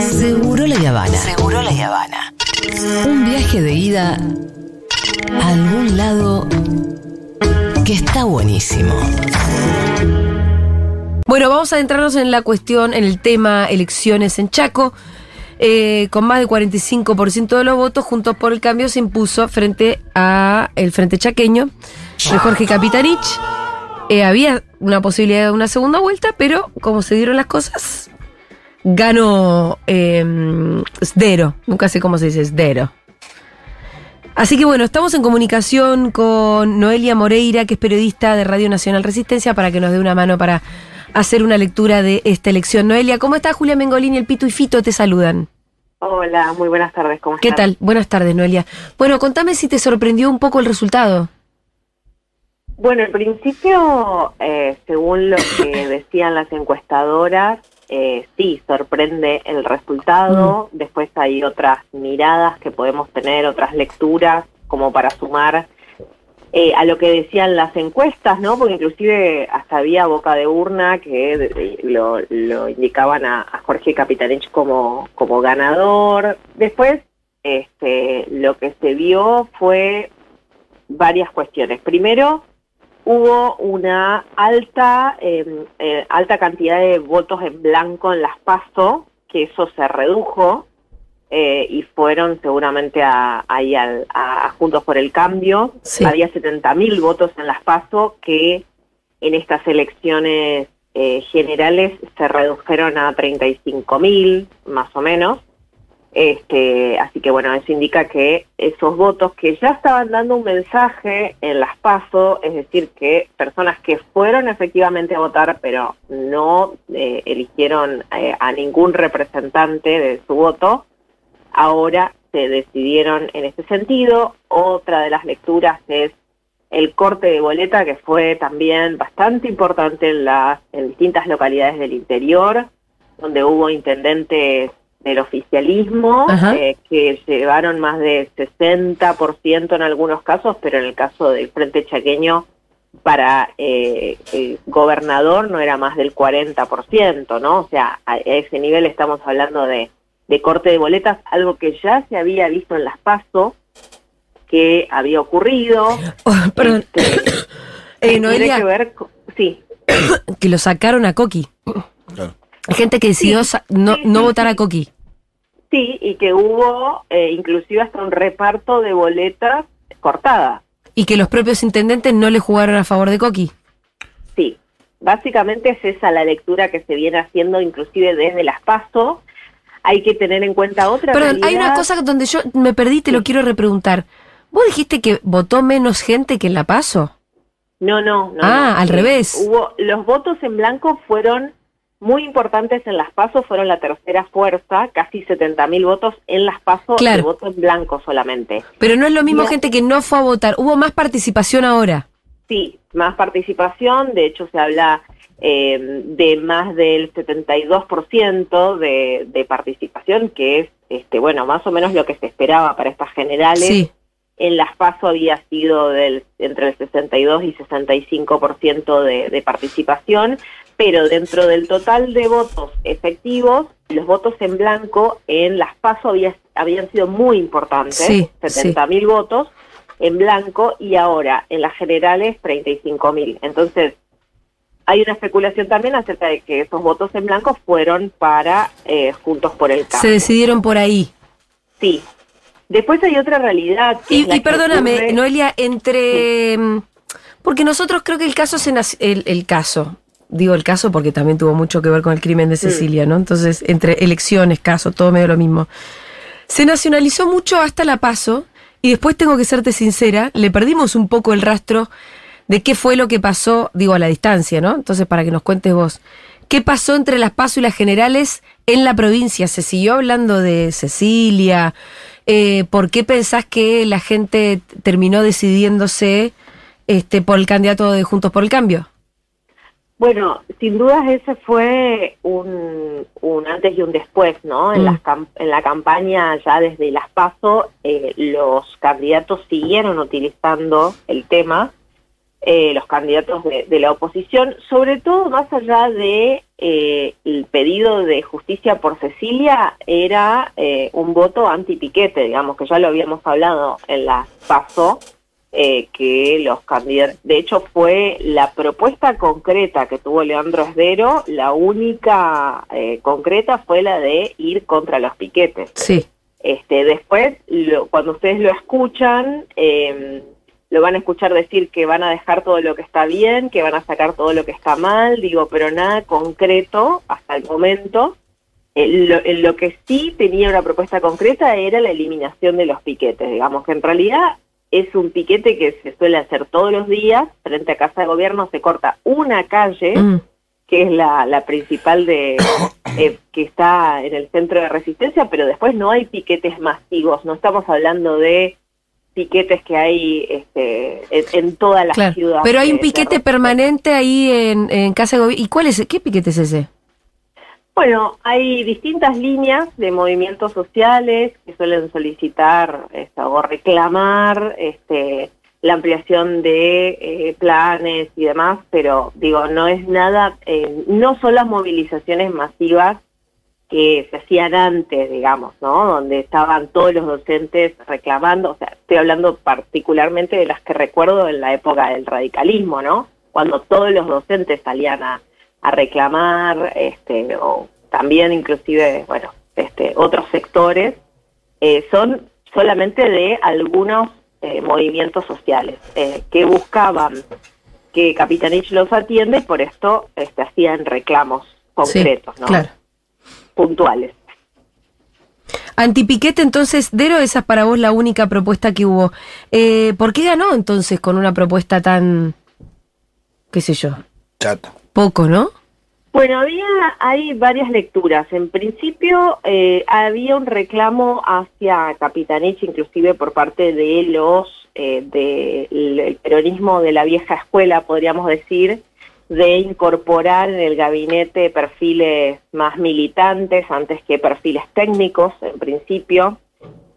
Seguro la Habana. Seguro la Habana. Un viaje de ida a algún lado que está buenísimo. Bueno, vamos a adentrarnos en la cuestión, en el tema elecciones en Chaco. Eh, con más del 45% de los votos, Juntos por el Cambio se impuso frente a el Frente Chaqueño de Jorge Capitanich. Eh, había una posibilidad de una segunda vuelta, pero como se dieron las cosas, ganó eh, Sdero. Nunca sé cómo se dice Sdero. Así que bueno, estamos en comunicación con Noelia Moreira, que es periodista de Radio Nacional Resistencia, para que nos dé una mano para hacer una lectura de esta elección. Noelia, ¿cómo estás? Julia Mengolini, el Pito y Fito te saludan. Hola, muy buenas tardes, ¿cómo ¿Qué tal? Buenas tardes, Noelia. Bueno, contame si te sorprendió un poco el resultado. Bueno, en principio, eh, según lo que decían las encuestadoras, eh, sí, sorprende el resultado. Mm. Después hay otras miradas que podemos tener, otras lecturas, como para sumar eh, a lo que decían las encuestas, ¿no? Porque inclusive hasta había boca de urna que lo, lo indicaban a, a Jorge Capitanich como, como ganador. Después, este, lo que se vio fue varias cuestiones. Primero, hubo una alta, eh, eh, alta cantidad de votos en blanco en las PASO, que eso se redujo eh, y fueron seguramente a, ahí al- a, a Juntos por el Cambio. Sí. Había 70.000 votos en las PASO que en estas elecciones eh, generales se redujeron a 35.000 más o menos. Este, así que bueno, eso indica que esos votos que ya estaban dando un mensaje en las PASO, es decir, que personas que fueron efectivamente a votar pero no eh, eligieron eh, a ningún representante de su voto, ahora se decidieron en ese sentido. Otra de las lecturas es el corte de boleta que fue también bastante importante en las en distintas localidades del interior, donde hubo intendentes del oficialismo eh, que llevaron más de 60% en algunos casos, pero en el caso del Frente Chaqueño para eh, el gobernador no era más del 40%, ¿no? O sea, a ese nivel estamos hablando de, de corte de boletas, algo que ya se había visto en las PASO, que había ocurrido. Oh, perdón. Este, Eh, que Noelia, tiene que ver con- sí, que lo sacaron a Coqui. Claro. Gente que decidió no, sí, no sí, votar a. Coqui. sí, y que hubo eh, inclusive hasta un reparto de boletas cortadas. Y que los propios intendentes no le jugaron a favor de Coqui. Sí, básicamente es esa la lectura que se viene haciendo inclusive desde las PASO. Hay que tener en cuenta otra Perdón, hay una cosa donde yo me perdí, te lo quiero repreguntar. ¿Vos dijiste que votó menos gente que en La Paso? No, no, no. Ah, no. al Eh, revés. Hubo, los votos en blanco fueron muy importantes en las PASO, fueron la tercera fuerza, casi 70.000 votos en las PASO Claro. de voto en blanco solamente. Pero no es lo mismo No. gente que no fue a votar. Hubo más participación ahora. Sí, más participación, de hecho se habla eh, de más del 72% de, de participación, que es, este, bueno, más o menos lo que se esperaba para estas generales. Sí. En las PASO había sido del, entre el 62 y 65% de, de participación, pero dentro del total de votos efectivos, los votos en blanco en las PASO había- habían sido muy importantes, Sí, 70.000 votos en blanco y ahora en las generales 35.000. Entonces, hay una especulación también acerca de que esos votos en blanco fueron para eh, Juntos por el Cambio. Se decidieron por ahí. Sí. Después hay otra realidad. que Y, y perdóname, ocurre- Noelia, entre... mm, Porque nosotros creo que el caso se el, el caso, digo el caso porque también tuvo mucho que ver con el crimen de Cecilia, ¿no? Entonces, entre elecciones, caso, todo medio lo mismo. Se nacionalizó mucho hasta la paso y después tengo que serte sincera, le perdimos un poco el rastro de qué fue lo que pasó, digo a la distancia, ¿no? Entonces, para que nos cuentes vos, ¿qué pasó entre las PASO y las generales en la provincia? ¿Se siguió hablando de Cecilia? Eh, ¿Por qué pensás que la gente terminó decidiéndose este, por el candidato de Juntos por el Cambio? Bueno, sin dudas ese fue un, un antes y un después, ¿no? En, Mm. las en la campaña ya desde las PASO, eh, los candidatos siguieron utilizando el tema, eh, los candidatos de, de la oposición, sobre todo más allá de eh, el pedido de justicia por Cecilia era eh, un voto anti-piquete, digamos, que ya lo habíamos hablado en la PASO, eh, que los candidatos, de hecho fue la propuesta concreta que tuvo Leandro Esdero, la única eh, concreta fue la de ir contra los piquetes. Sí. Este, después, lo, cuando ustedes lo escuchan, eh, lo van a escuchar decir que van a dejar todo lo que está bien, que van a sacar todo lo que está mal, digo, pero nada concreto hasta el momento. Eh, lo, en lo que sí tenía una propuesta concreta era la eliminación de los piquetes, digamos que en realidad es un piquete que se suele hacer todos los días, frente a Casa de Gobierno se corta una calle, Mm. que es la, la principal de eh, que está en el centro de resistencia, pero después no hay piquetes masivos, no estamos hablando de piquetes que hay este, en, en toda la Claro. ciudad. Pero hay un piquete permanente ahí en, en Casa de Gobierno. ¿Y cuál es? ¿Qué piquete es ese? Bueno, hay distintas líneas de movimientos sociales que suelen solicitar esto, o reclamar este, la ampliación de eh, planes y demás, pero digo, no es nada, eh, no son las movilizaciones masivas que se hacían antes, digamos, ¿no? Donde estaban todos los docentes reclamando, o sea, estoy hablando particularmente de las que recuerdo en la época del radicalismo, ¿no? Cuando todos los docentes salían a, a reclamar, este, o también inclusive, bueno, este, otros sectores, eh, son solamente de algunos eh, movimientos sociales eh, que buscaban que Capitanich los atienda y por esto este, hacían reclamos concretos, sí, ¿no? Claro. puntuales. Antipiquete, entonces, Dero, esa es para vos la única propuesta que hubo. Eh, ¿Por qué ganó entonces con una propuesta tan, qué sé yo, Chata. Poco, no? Bueno, había hay varias lecturas. En principio eh, había un reclamo hacia Capitanich, inclusive por parte de los eh, del peronismo de la vieja escuela, podríamos decir, de incorporar en el gabinete perfiles más militantes antes que perfiles técnicos, en principio.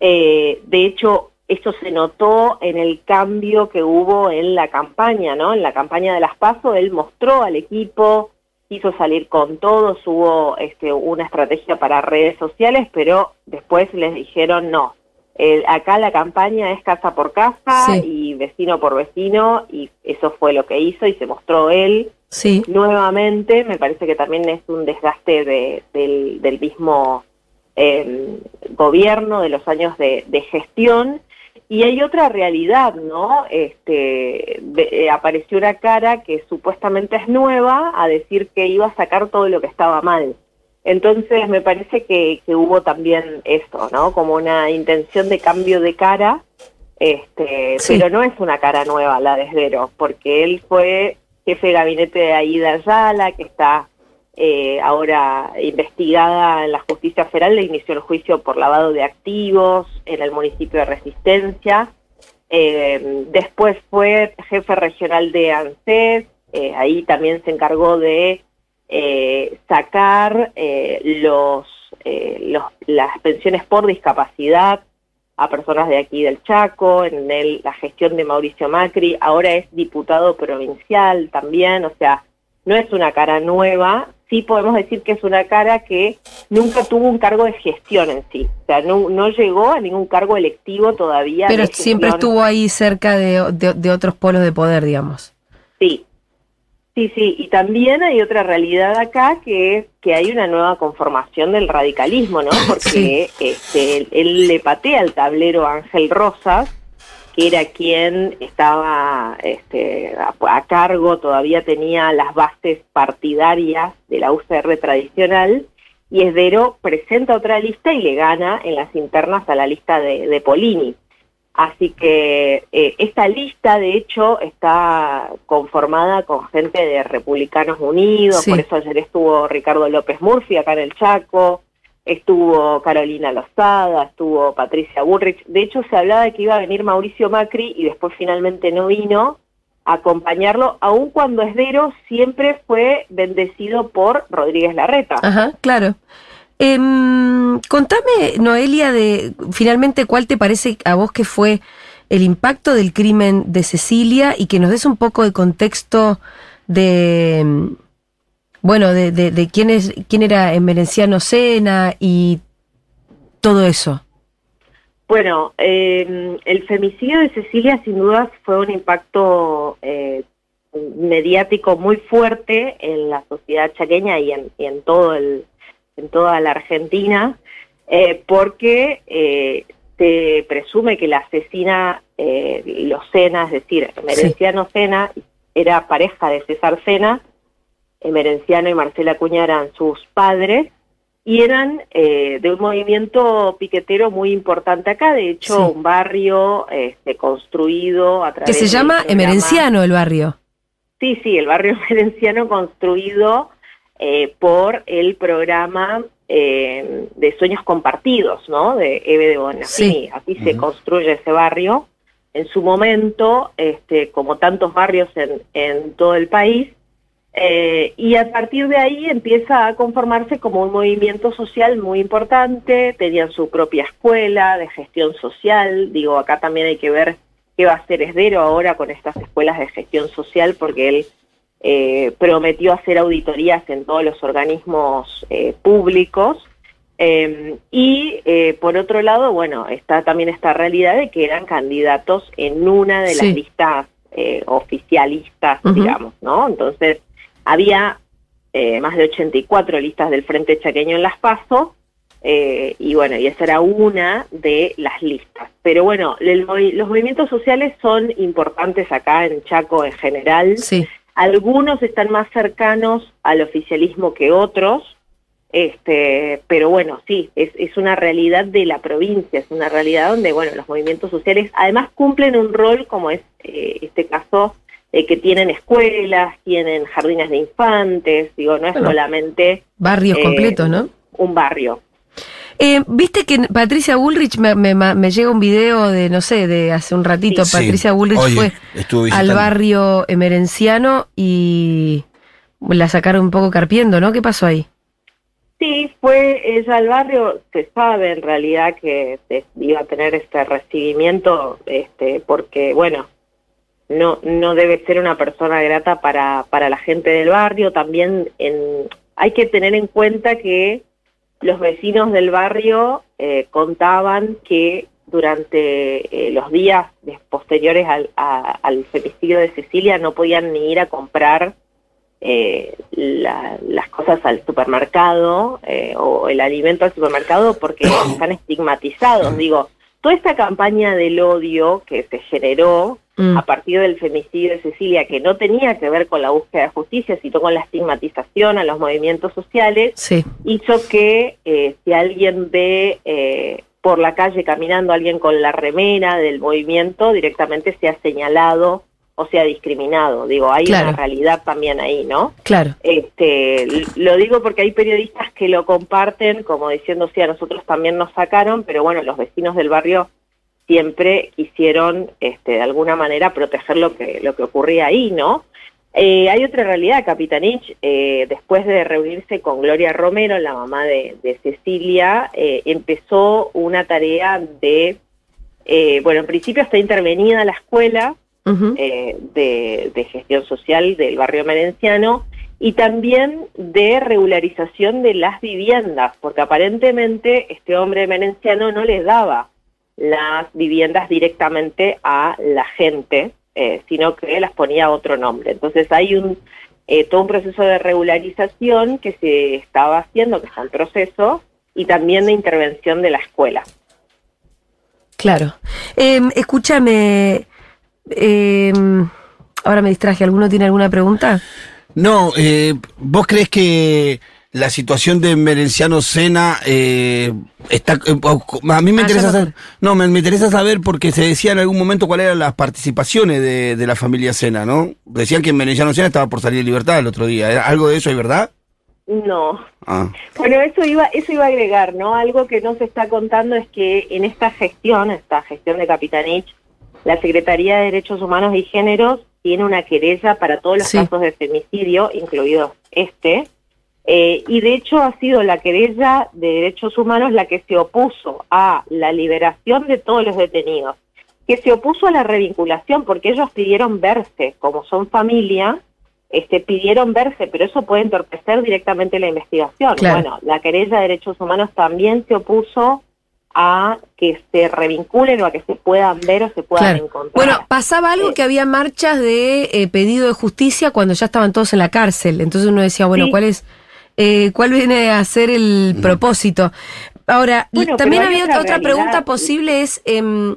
Eh, de hecho, eso se notó en el cambio que hubo en la campaña, ¿no? En la campaña de las PASO, él mostró al equipo, quiso salir con todos, hubo este, una estrategia para redes sociales, pero después les dijeron no. Acá la campaña es casa por casa Sí. y vecino por vecino y eso fue lo que hizo y se mostró él Sí. nuevamente. Me parece que también es un desgaste de- del, del mismo eh, gobierno, de los años de, de gestión. Y hay otra realidad, ¿no? Este, eh, apareció una cara que supuestamente es nueva a decir que iba a sacar todo lo que estaba mal. Entonces me parece que, que hubo también esto, ¿no? Como una intención de cambio de cara, este, Sí. pero no es una cara nueva la de Esdero, porque él fue jefe de gabinete de Aida Ayala, que está eh, ahora investigada en la justicia federal, le inició el juicio por lavado de activos en el municipio de Resistencia. Eh, después fue jefe regional de ANSES, eh, ahí también se encargó de sacar las pensiones por discapacidad a personas de aquí del Chaco, en el- la gestión de Mauricio Macri, ahora es diputado provincial también, o sea, no es una cara nueva, sí podemos decir que es una cara que nunca tuvo un cargo de gestión en sí, o sea, no, no llegó a ningún cargo electivo todavía. Pero siempre estuvo ahí cerca de, de- de otros polos de poder, digamos. Sí, sí, sí. Y también hay otra realidad acá que es que hay una nueva conformación del radicalismo, ¿no? Porque este, él, él le patea el tablero a Ángel Rosas, que era quien estaba este, a, a cargo, todavía tenía las bases partidarias de la UCR tradicional, y Esdero presenta otra lista y le gana en las internas a la lista de, de Polini. Así que eh, esta lista, de hecho, está conformada con gente de Republicanos Unidos, Sí. por eso ayer estuvo Ricardo López Murphy acá en el Chaco, estuvo Carolina Lozada, estuvo Patricia Burrich. De hecho, se hablaba de que iba a venir Mauricio Macri y después finalmente no vino a acompañarlo, aun cuando Esdero siempre fue bendecido por Rodríguez Larreta. Ajá, claro. Em, contame, Noelia, de finalmente cuál te parece a vos que fue el impacto del crimen de Cecilia y que nos des un poco de contexto de, bueno, de, de, de quién, es, quién era Emerenciano Sena y todo eso. Bueno, eh, el femicidio de Cecilia sin dudas fue un impacto eh, mediático muy fuerte en la sociedad chaqueña y en, y en todo el, en toda la Argentina, eh, porque eh, se presume que la asesina eh, los Sena, es decir, Emerenciano Sena era pareja de César Sena, Emerenciano y Marcela Cuña eran sus padres, y eran eh, de un movimiento piquetero muy importante acá, de hecho Sí. un barrio este, construido a Que través se del llama Emerenciano el barrio. Sí, sí, el barrio emerenciano construido eh, por el programa eh, de sueños compartidos, ¿no? De Eve de Bonafini. Sí. Así se construye ese barrio. En su momento, este, como tantos barrios en, en todo el país, eh, y a partir de ahí empieza a conformarse como un movimiento social muy importante, tenían su propia escuela de gestión social, digo, acá también hay que ver qué va a hacer Esdero ahora con estas escuelas de gestión social, porque él eh, prometió hacer auditorías en todos los organismos eh, públicos. Eh, y eh, por otro lado, bueno, está también esta realidad de que eran candidatos en una de Sí. las listas eh, oficialistas, digamos, ¿no? Entonces, había eh, más de 84 listas del Frente Chaqueño en las PASO, eh, y bueno, y esa era una de las listas. Pero bueno, el los movimientos sociales son importantes acá en Chaco en general. Sí. Algunos están más cercanos al oficialismo que otros, este, pero bueno, sí, es, es una realidad de la provincia, es una realidad donde, bueno, los movimientos sociales además cumplen un rol, como es eh, este caso, de que tienen escuelas, tienen jardines de infantes, digo, no es Bueno. solamente Barrios Eh, completos, ¿no? un barrio. Eh, Viste que Patricia Bullrich me, me- me llega un video de, no sé, de hace un ratito. Sí. Patricia Bullrich Oye, fue al barrio emerenciano y la sacaron un poco carpiendo, ¿no? ¿Qué pasó ahí? Sí, fue ella al barrio, se sabe en realidad que iba a tener este recibimiento, este, porque bueno, no, no debe ser una persona grata para, para la gente del barrio. También en, hay que tener en cuenta que los vecinos del barrio eh, contaban que durante eh, los días posteriores al, a- al femicidio de Cecilia no podían ni ir a comprar eh, la- las cosas al supermercado eh, o el alimento al supermercado porque están estigmatizados. Digo, toda esta campaña del odio que se generó Mm. a partir del femicidio de Cecilia, que no tenía que ver con la búsqueda de justicia, sino con la estigmatización a los movimientos sociales, Sí, hizo que eh, si alguien ve eh, por la calle caminando a alguien con la remera del movimiento, directamente sea señalado o sea discriminado. Digo, hay Claro. una realidad también ahí, ¿no? claro. Este, lo digo porque hay periodistas que lo comparten como diciendo, sí, a nosotros también nos sacaron, pero bueno, los vecinos del barrio siempre quisieron, este, de alguna manera, proteger lo que, lo que ocurría ahí, ¿no? Eh, hay otra realidad, Capitanich, eh, después de reunirse con Gloria Romero, la mamá de, de Cecilia, eh, empezó una tarea de, eh, bueno, en principio está intervenida la escuela, de gestión social del barrio merenciano y también de regularización de las viviendas, porque aparentemente este hombre merenciano no les daba las viviendas directamente a la gente, eh, sino que las ponía a otro nombre. Entonces hay un eh, todo un proceso de regularización que se estaba haciendo, que está en proceso, y también de intervención de la escuela. Claro. Eh, escúchame, eh, ahora me distraje. ¿Alguno tiene alguna pregunta? No, eh, ¿vos crees que la situación de Merenciano Sena eh, está... eh, a mí me Ah, interesa saber... No, me, me interesa saber porque se decía en algún momento cuáles eran las participaciones de, de la familia Sena, ¿no? Decían que Merenciano Sena estaba por salir de libertad el otro día. ¿Era ¿Algo de eso hay verdad? No, Ah, Bueno, eso iba, eso iba a agregar, ¿no? Algo que no se está contando es que en esta gestión, esta gestión de Capitanich, la Secretaría de Derechos Humanos y Géneros tiene una querella para todos los Sí. casos de femicidio, incluidos este, eh, y de hecho ha sido la querella de Derechos Humanos la que se opuso a la liberación de todos los detenidos, que se opuso a la revinculación porque ellos pidieron verse como son familia este, pidieron verse, pero eso puede entorpecer directamente la investigación. Claro. Bueno, la querella de derechos humanos también se opuso a que se revinculen o a que se puedan ver o se puedan Claro. encontrar. Bueno, pasaba algo Eh, que había marchas de eh, pedido de justicia cuando ya estaban todos en la cárcel. Entonces uno decía, bueno, Sí. ¿cuál es, eh, cuál viene a ser el propósito? Ahora, Bueno, también había otra realidad. pregunta posible es em,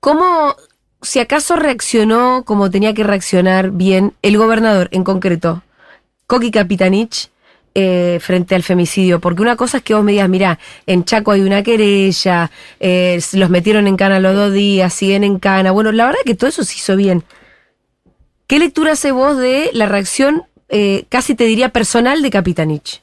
cómo, si acaso reaccionó como tenía que reaccionar bien el gobernador en concreto, Coqui Capitanich, eh, frente al femicidio, porque una cosa es que vos me digas, mirá, en Chaco hay una querella, eh, los metieron en cana los dos días, siguen en cana. Bueno, la verdad que todo eso se hizo bien. ¿Qué lectura hace vos de la reacción, eh, casi te diría personal, de Capitanich?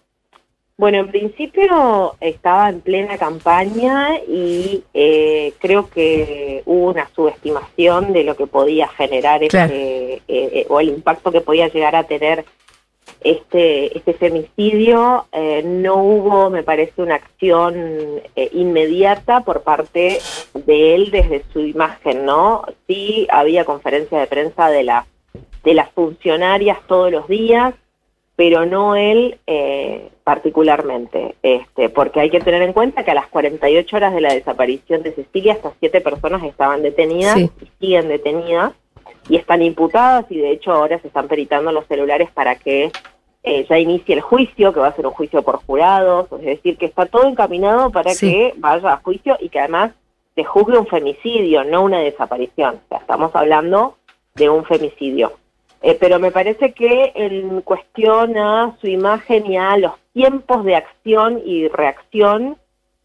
Bueno, en principio estaba en plena campaña y eh, creo que hubo una subestimación de lo que podía generar Claro. este, eh, eh, o el impacto que podía llegar a tener este, este femicidio. Eh, no hubo, me parece, una acción eh, inmediata por parte de él desde su imagen, ¿no? Sí había conferencia de prensa de la de las funcionarias todos los días, pero no él eh, particularmente, este, porque hay que tener en cuenta que a las 48 horas de la desaparición de Cecilia, estas siete personas estaban detenidas Sí. y siguen detenidas y están imputadas y de hecho ahora se están peritando los celulares para que eh, ya inicie el juicio, que va a ser un juicio por jurados, es decir, que está todo encaminado para Sí. que vaya a juicio y que además se juzgue un femicidio, no una desaparición. O sea, estamos hablando de un femicidio. Eh, pero me parece que en cuestión a su imagen y a los tiempos de acción y reacción,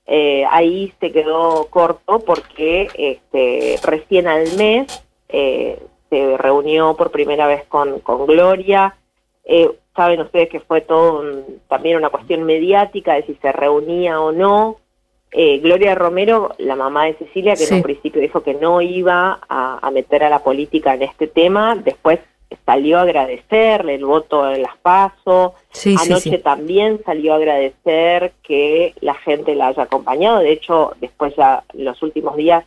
eh, ahí se quedó corto porque este, recién al mes eh, se reunió por primera vez con, con Gloria. Eh, saben ustedes que fue todo un- también una cuestión mediática de si se reunía o no. Eh, Gloria Romero, la mamá de Cecilia, que Sí. en un principio dijo que no iba a, a meter a la política en este tema, después salió a agradecerle el voto en las PASO, Sí, Anoche sí. también salió a agradecer que la gente la haya acompañado. De hecho, después ya en los últimos días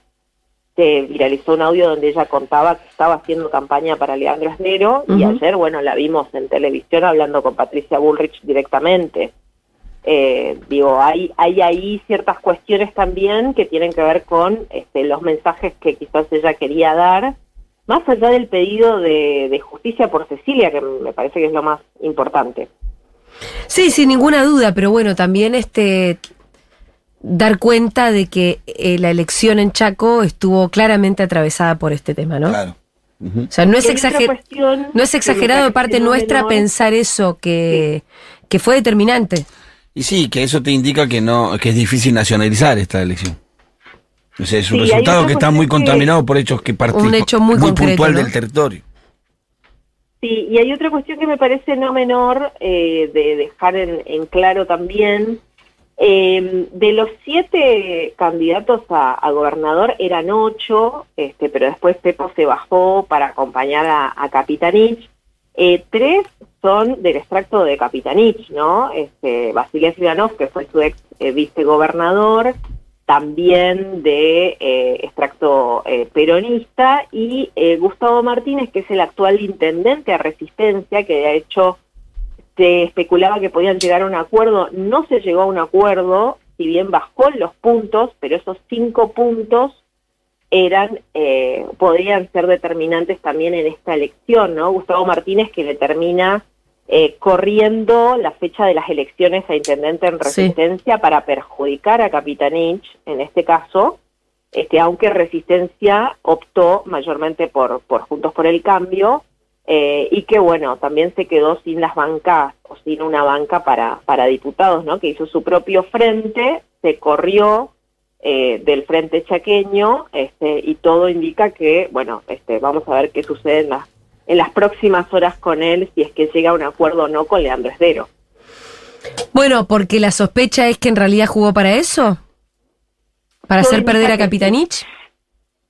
se viralizó un audio donde ella contaba que estaba haciendo campaña para Leandro Esnero y ayer, bueno, la vimos en televisión hablando con Patricia Bullrich directamente. Eh, digo, hay, hay ahí ciertas cuestiones también que tienen que ver con este, los mensajes que quizás ella quería dar, más allá del pedido de, de justicia por Cecilia, que me parece que es lo más importante. Sí, sin ninguna duda, pero bueno, también este dar cuenta de que eh, la elección en Chaco estuvo claramente atravesada por este tema, ¿no? Claro. O sea, no es, exager- no es exagerado de parte no nuestra menor. pensar eso, que, que fue determinante. Y sí, que eso te indica que no, que es difícil nacionalizar esta elección. O sea, es un Sí, resultado que está muy que- contaminado por hechos que participan. Un hecho muy concreto, puntual ¿no? del territorio. Sí, y hay otra cuestión que me parece no menor eh, de dejar en, en claro también. Eh, de los siete candidatos a, a gobernador eran ocho, este, pero después Pepo se bajó para acompañar a, a Capitanich. Eh, tres son del extracto de Capitanich, ¿no? Este, Basilio Ivanov, que fue su ex eh, vicegobernador, también de eh, extracto eh, peronista, y eh, Gustavo Martínez, que es el actual intendente a Resistencia, que de hecho se especulaba que podían llegar a un acuerdo, no se llegó a un acuerdo, si bien bajó los puntos, pero esos cinco puntos eran eh, podrían ser determinantes también en esta elección, ¿no? Gustavo Martínez que le termina eh, corriendo la fecha de las elecciones a intendente en Sí. resistencia para perjudicar a Capitanich, en este caso, este, aunque Resistencia optó mayormente por, por Juntos por el Cambio, eh, y que bueno, también se quedó sin las bancas o sin una banca para, para diputados, ¿no? Que hizo su propio frente, se corrió eh, del frente chaqueño, este, y todo indica que, bueno, este, vamos a ver qué sucede en las, en las próximas horas con él, si es que llega a un acuerdo o no con Leandro Esdero. Bueno, porque la sospecha es que en realidad jugó para eso. Para Todo hacer perder a sí. Capitanich.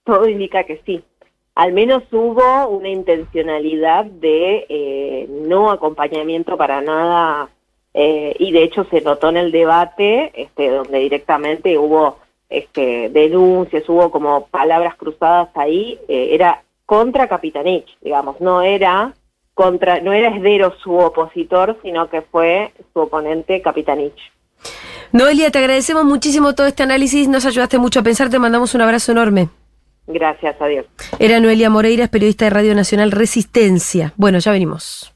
Todo indica que sí. Al menos hubo una intencionalidad de eh, no acompañamiento para nada eh, y de hecho se notó en el debate este, donde directamente hubo este, denuncias, hubo como palabras cruzadas ahí, eh, era contra Capitanich, digamos, no era contra, no era Esdero su opositor, sino que fue su oponente Capitanich. Noelia, te agradecemos muchísimo todo este análisis, nos ayudaste mucho a pensar, te mandamos un abrazo enorme. Gracias, adiós. Era Noelia Moreira, periodista de Radio Nacional Resistencia. Bueno, ya venimos.